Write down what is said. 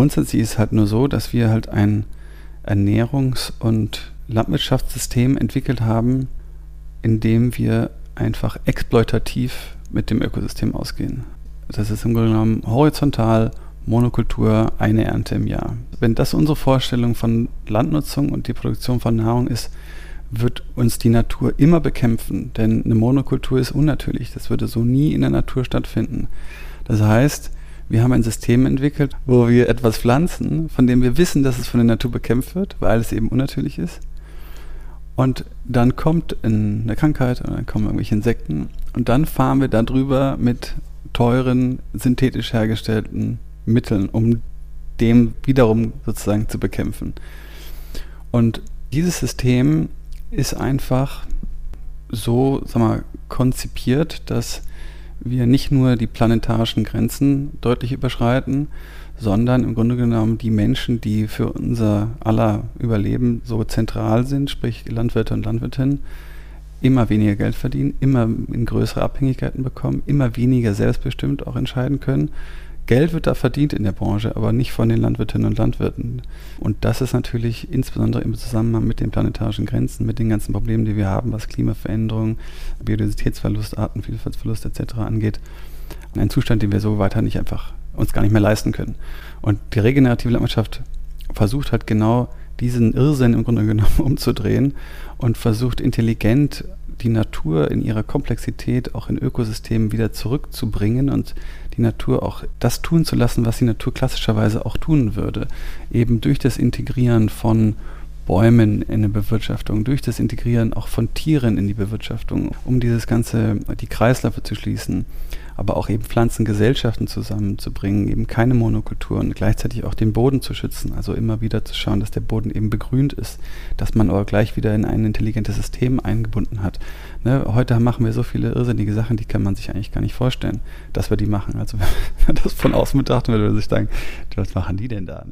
grundsätzlich ist es halt nur so, dass wir halt ein Ernährungs- und Landwirtschaftssystem entwickelt haben, in dem wir einfach exploitativ mit dem Ökosystem ausgehen. Das ist im Grunde genommen horizontal, Monokultur, eine Ernte im Jahr. Wenn das unsere Vorstellung von Landnutzung und die Produktion von Nahrung ist, wird uns die Natur immer bekämpfen, denn eine Monokultur ist unnatürlich. Das würde so nie in der Natur stattfinden. Das heißt, wir haben ein System entwickelt, wo wir etwas pflanzen, von dem wir wissen, dass es von der Natur bekämpft wird, weil es eben unnatürlich ist. Und dann kommt eine Krankheit und dann kommen irgendwelche Insekten und dann fahren wir darüber mit teuren, synthetisch hergestellten Mitteln, um dem wiederum sozusagen zu bekämpfen. Und dieses System ist einfach so sag mal, konzipiert, dass wir nicht nur die planetarischen Grenzen deutlich überschreiten, sondern im Grunde genommen die Menschen, die für unser aller Überleben so zentral sind, sprich Landwirte und Landwirtinnen, immer weniger Geld verdienen, immer in größere Abhängigkeiten bekommen, immer weniger selbstbestimmt auch entscheiden können Geld wird da verdient in der Branche, aber nicht von den Landwirtinnen und Landwirten. Und das ist natürlich insbesondere im Zusammenhang mit den planetarischen Grenzen, mit den ganzen Problemen, die wir haben, was Klimaveränderung, Biodiversitätsverlust, Artenvielfaltsverlust etc. angeht, ein Zustand, den wir so weiter nicht einfach uns gar nicht mehr leisten können. Und die regenerative Landwirtschaft versucht halt genau diesen Irrsinn im Grunde genommen umzudrehen und versucht intelligent die Natur in ihrer Komplexität auch in Ökosystemen wieder zurückzubringen und die Natur auch das tun zu lassen, was die Natur klassischerweise auch tun würde. Eben durch das Integrieren von Bäumen in eine Bewirtschaftung, durch das Integrieren auch von Tieren in die Bewirtschaftung, um dieses ganze, die Kreisläufe zu schließen aber auch eben Pflanzengesellschaften zusammenzubringen, eben keine Monokulturen, gleichzeitig auch den Boden zu schützen, also immer wieder zu schauen, dass der Boden eben begrünt ist, dass man aber gleich wieder in ein intelligentes System eingebunden hat. Ne, heute machen wir so viele irrsinnige Sachen, die kann man sich eigentlich gar nicht vorstellen, dass wir die machen. Also wenn man das von außen betrachtet, würde man sich denken, was machen die denn da?